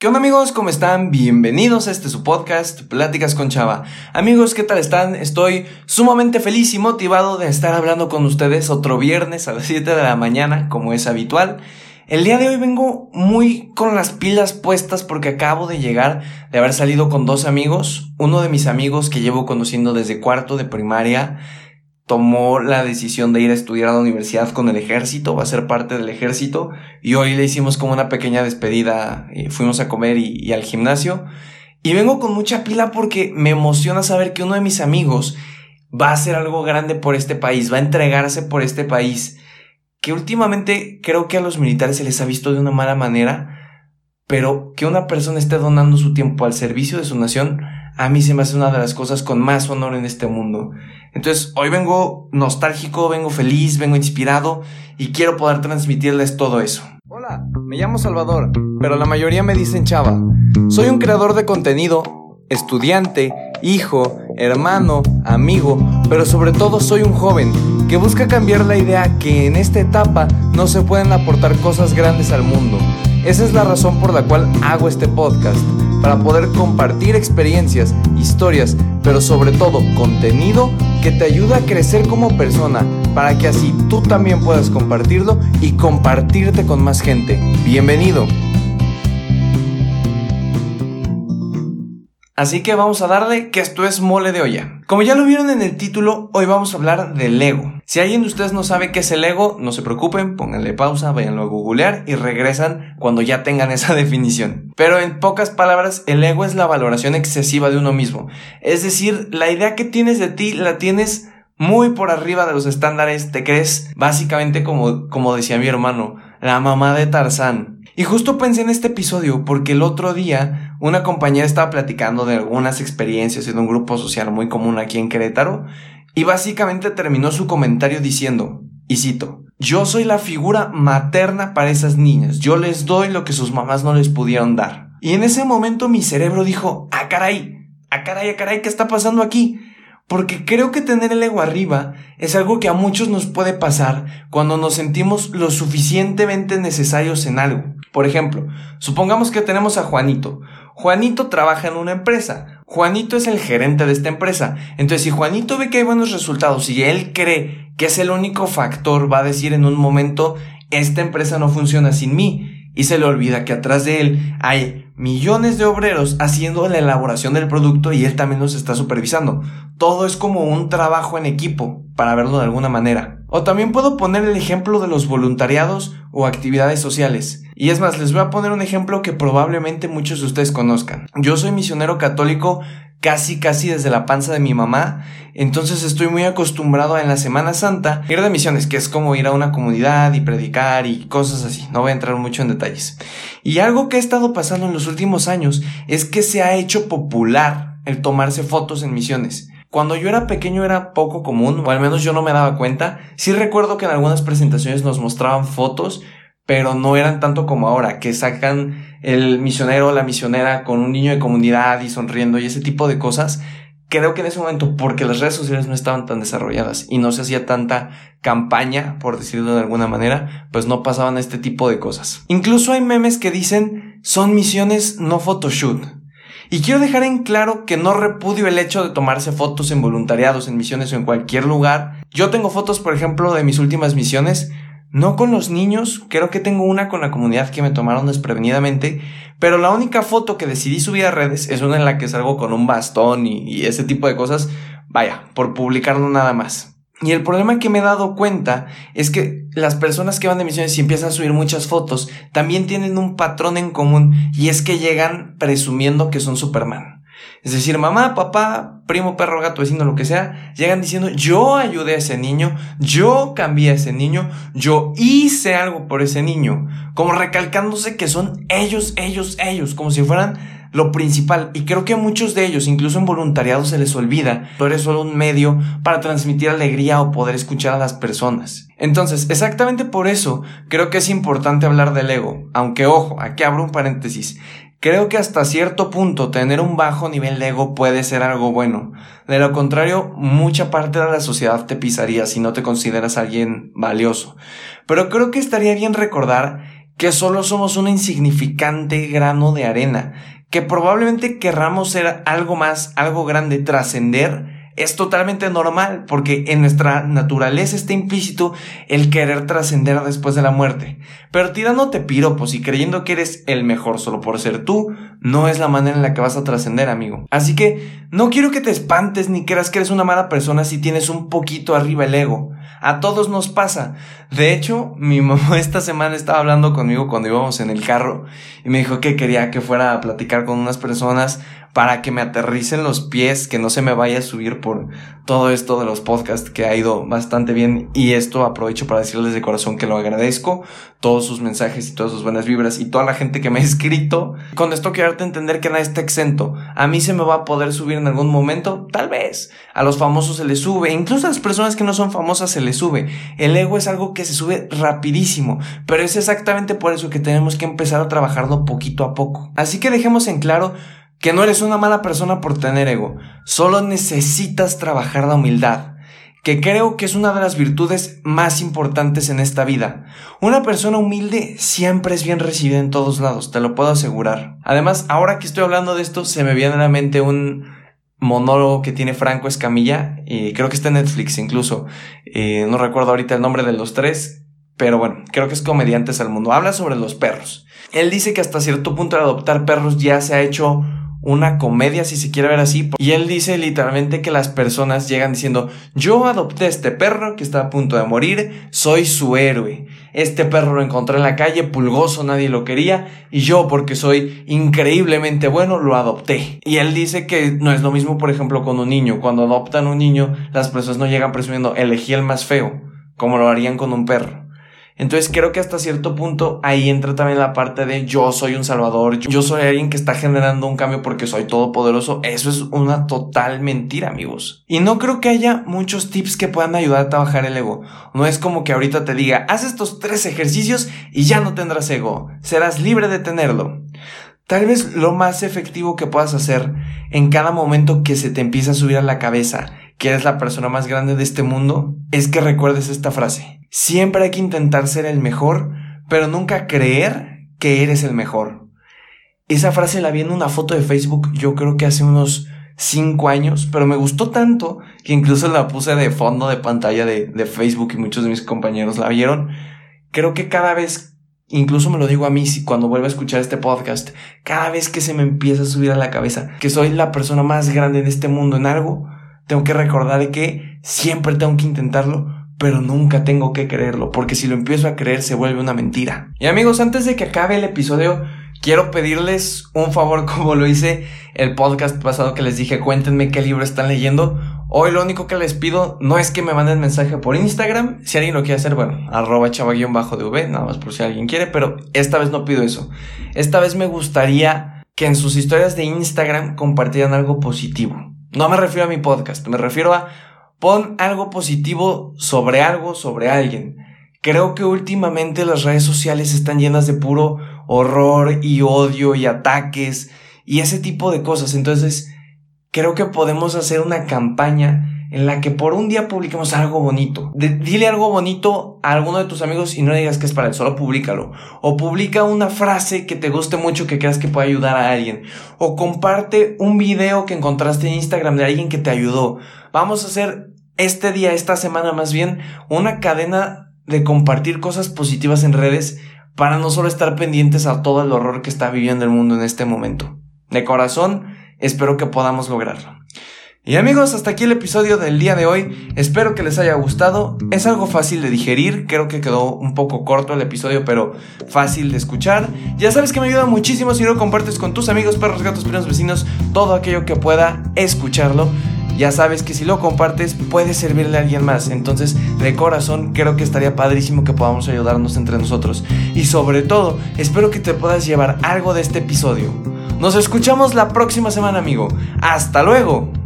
¿Qué onda amigos? ¿Cómo están? Bienvenidos a este su podcast, Pláticas con Chava. Amigos, ¿qué tal están? Estoy sumamente feliz y motivado de estar hablando con ustedes otro viernes a las 7 de la mañana, como es habitual. El día de hoy vengo muy con las pilas puestas porque acabo de llegar de haber salido con dos amigos. Uno de mis amigos que llevo conociendo desde cuarto de primaria tomó la decisión de ir a estudiar a la universidad con el ejército, va a ser parte del ejército. Y hoy le hicimos como una pequeña despedida, y fuimos a comer y, al gimnasio. Y vengo con mucha pila porque me emociona saber que uno de mis amigos va a hacer algo grande por este país, va a entregarse por este país, que últimamente creo que a los militares se les ha visto de una mala manera, pero que una persona esté donando su tiempo al servicio de su nación, a mí se me hace una de las cosas con más honor en este mundo. Entonces, hoy vengo nostálgico, vengo feliz, vengo inspirado y quiero poder transmitirles todo eso. Hola, me llamo Salvador, pero la mayoría me dicen Chava. Soy un creador de contenido, estudiante, hijo, hermano, amigo, pero sobre todo soy un joven que busca cambiar la idea que en esta etapa no se pueden aportar cosas grandes al mundo. Esa es la razón por la cual hago este podcast para poder compartir experiencias, historias, pero sobre todo contenido que te ayuda a crecer como persona, para que así tú también puedas compartirlo y compartirte con más gente. Bienvenido. Así que vamos a darle que esto es mole de olla. Como ya lo vieron en el título, hoy vamos a hablar del ego. Si alguien de ustedes no sabe qué es el ego, no se preocupen, pónganle pausa, váyanlo a googlear y regresan cuando ya tengan esa definición. Pero en pocas palabras, el ego es la valoración excesiva de uno mismo. Es decir, la idea que tienes de ti la tienes muy por arriba de los estándares, te crees básicamente como, como decía mi hermano, la mamá de Tarzán. Y justo pensé en este episodio porque el otro día una compañera estaba platicando de algunas experiencias en un grupo social muy común aquí en Querétaro y básicamente terminó su comentario diciendo, y cito, yo soy la figura materna para esas niñas, yo les doy lo que sus mamás no les pudieron dar. Y en ese momento mi cerebro dijo, ah caray, ah caray, ah caray, ¿qué está pasando aquí? Porque creo que tener el ego arriba es algo que a muchos nos puede pasar cuando nos sentimos lo suficientemente necesarios en algo. Por ejemplo, supongamos que tenemos a Juanito. Juanito trabaja en una empresa. Juanito es el gerente de esta empresa. Entonces, si Juanito ve que hay buenos resultados y él cree que es el único factor, va a decir en un momento, esta empresa no funciona sin mí y se le olvida que atrás de él hay millones de obreros haciendo la elaboración del producto y él también los está supervisando. Todo es como un trabajo en equipo, para verlo de alguna manera. O también puedo poner el ejemplo de los voluntariados o actividades sociales. Y es más, les voy a poner un ejemplo que probablemente muchos de ustedes conozcan. Yo soy misionero católico casi casi desde la panza de mi mamá, entonces estoy muy acostumbrado a en la Semana Santa ir de misiones, que es como ir a una comunidad y predicar y cosas así, no voy a entrar mucho en detalles. Y algo que ha estado pasando en los últimos años es que se ha hecho popular el tomarse fotos en misiones. Cuando yo era pequeño era poco común, o al menos yo no me daba cuenta. Sí recuerdo que en algunas presentaciones nos mostraban fotos, pero no eran tanto como ahora, que sacan el misionero o la misionera con un niño de comunidad y sonriendo y ese tipo de cosas. Creo que en ese momento, porque las redes sociales no estaban tan desarrolladas y no se hacía tanta campaña, por decirlo de alguna manera, pues no pasaban este tipo de cosas. Incluso hay memes que dicen son misiones no photoshoot. Y quiero dejar en claro que no repudio el hecho de tomarse fotos en voluntariados, en misiones o en cualquier lugar. Yo tengo fotos, por ejemplo, de mis últimas misiones, no con los niños, creo que tengo una con la comunidad que me tomaron desprevenidamente, pero la única foto que decidí subir a redes es una en la que salgo con un bastón y, ese tipo de cosas, vaya, por publicarlo nada más. Y el problema que me he dado cuenta es que las personas que van de misiones y empiezan a subir muchas fotos también tienen un patrón en común y es que llegan presumiendo que son Superman. Es decir, mamá, papá, primo, perro, gato, vecino, lo que sea, llegan diciendo, yo ayudé a ese niño, yo cambié a ese niño, yo hice algo por ese niño, como recalcándose que son ellos, ellos, ellos, como si fueran lo principal. Y creo que a muchos de ellos, incluso en voluntariado, se les olvida, tú eres solo un medio para transmitir alegría o poder escuchar a las personas. Entonces, exactamente por eso creo que es importante hablar del ego, aunque ojo, aquí abro un paréntesis. Creo que hasta cierto punto tener un bajo nivel de ego puede ser algo bueno. De lo contrario, mucha parte de la sociedad te pisaría si no te consideras alguien valioso. Pero creo que estaría bien recordar que solo somos un insignificante grano de arena, que probablemente querramos ser algo más, algo grande, trascender, es totalmente normal porque en nuestra naturaleza está implícito el querer trascender después de la muerte. Pero tirándote piropos y creyendo que eres el mejor solo por ser tú, no es la manera en la que vas a trascender, amigo. Así que no quiero que te espantes ni creas que eres una mala persona si tienes un poquito arriba el ego. A todos nos pasa. De hecho, mi mamá esta semana estaba hablando conmigo cuando íbamos en el carro y me dijo que quería que fuera a platicar con unas personas para que me aterricen los pies, que no se me vaya a subir por todo esto de los podcasts que ha ido bastante bien y esto aprovecho para decirles de corazón que lo agradezco, todos sus mensajes y todas sus buenas vibras y toda la gente que me ha escrito. Con esto quiero darte entender que nada está exento. A mí se me va a poder subir en algún momento, tal vez. A los famosos se les sube, incluso a las personas que no son famosas se les sube. El ego es algo que se sube rapidísimo, pero es exactamente por eso que tenemos que empezar a trabajarlo poquito a poco. Así que dejemos en claro que no eres una mala persona por tener ego, solo necesitas trabajar la humildad, que creo que es una de las virtudes más importantes en esta vida. Una persona humilde siempre es bien recibida en todos lados, te lo puedo asegurar. Además, ahora que estoy hablando de esto, se me viene a la mente un monólogo que tiene Franco Escamilla, y creo que está en Netflix incluso, eh, no recuerdo ahorita el nombre de los tres, pero bueno, creo que es Comediantes al Mundo. Habla sobre los perros. Él dice que hasta cierto punto el adoptar perros ya se ha hecho una comedia, si se quiere ver así. Y él dice literalmente que las personas llegan diciendo, yo adopté este perro que está a punto de morir, soy su héroe. Este perro lo encontré en la calle, pulgoso, nadie lo quería, y yo, porque soy increíblemente bueno, lo adopté. Y él dice que no es lo mismo, por ejemplo, con un niño. Cuando adoptan un niño, las personas no llegan presumiendo, elegí el más feo, como lo harían con un perro. Entonces creo que hasta cierto punto ahí entra también la parte de yo soy un salvador, yo soy alguien que está generando un cambio porque soy todopoderoso. Eso es una total mentira, amigos. Y no creo que haya muchos tips que puedan ayudar a trabajar el ego. No es como que ahorita te diga, haz estos tres ejercicios y ya no tendrás ego. Serás libre de tenerlo. Tal vez lo más efectivo que puedas hacer en cada momento que se te empieza a subir a la cabeza que eres la persona más grande de este mundo es que recuerdes esta frase. Siempre hay que intentar ser el mejor, pero nunca creer que eres el mejor. Esa frase la vi en una foto de Facebook, yo creo que hace unos 5 años, pero me gustó tanto que incluso la puse de fondo de pantalla de, de, Facebook y muchos de mis compañeros la vieron. Creo que cada vez, incluso me lo digo a mí cuando vuelvo a escuchar este podcast, cada vez que se me empieza a subir a la cabeza que soy la persona más grande en este mundo en algo, tengo que recordar que siempre tengo que intentarlo pero nunca tengo que creerlo, porque si lo empiezo a creer se vuelve una mentira. Y amigos, antes de que acabe el episodio, quiero pedirles un favor como lo hice el podcast pasado que les dije, cuéntenme qué libro están leyendo. Hoy lo único que les pido no es que me manden mensaje por Instagram, si alguien lo quiere hacer, bueno, arroba chava-dv, nada más por si alguien quiere, pero esta vez no pido eso. Esta vez me gustaría que en sus historias de Instagram compartieran algo positivo. No me refiero a mi podcast, me refiero a Pon algo positivo sobre algo, sobre alguien. Creo que últimamente las redes sociales están llenas de puro horror y odio y ataques y ese tipo de cosas. Entonces, creo que podemos hacer una campaña en la que por un día publiquemos algo bonito. dile algo bonito a alguno de tus amigos y no digas que es para él, solo públicalo. O publica una frase que te guste mucho que creas que puede ayudar a alguien. O comparte un video que encontraste en Instagram de alguien que te ayudó. Vamos a hacer este día, esta semana más bien, una cadena de compartir cosas positivas en redes para no solo estar pendientes a todo el horror que está viviendo el mundo en este momento. De corazón, espero que podamos lograrlo. Y amigos, hasta aquí el episodio del día de hoy. Espero que les haya gustado. Es algo fácil de digerir. Creo que quedó un poco corto el episodio, pero fácil de escuchar. Ya sabes que me ayuda muchísimo si lo compartes con tus amigos, perros, gatos, primos, vecinos, todo aquello que pueda escucharlo ya sabes que si lo compartes puede servirle a alguien más. Entonces, de corazón, creo que estaría padrísimo que podamos ayudarnos entre nosotros. Y sobre todo, espero que te puedas llevar algo de este episodio. Nos escuchamos la próxima semana, amigo. Hasta luego.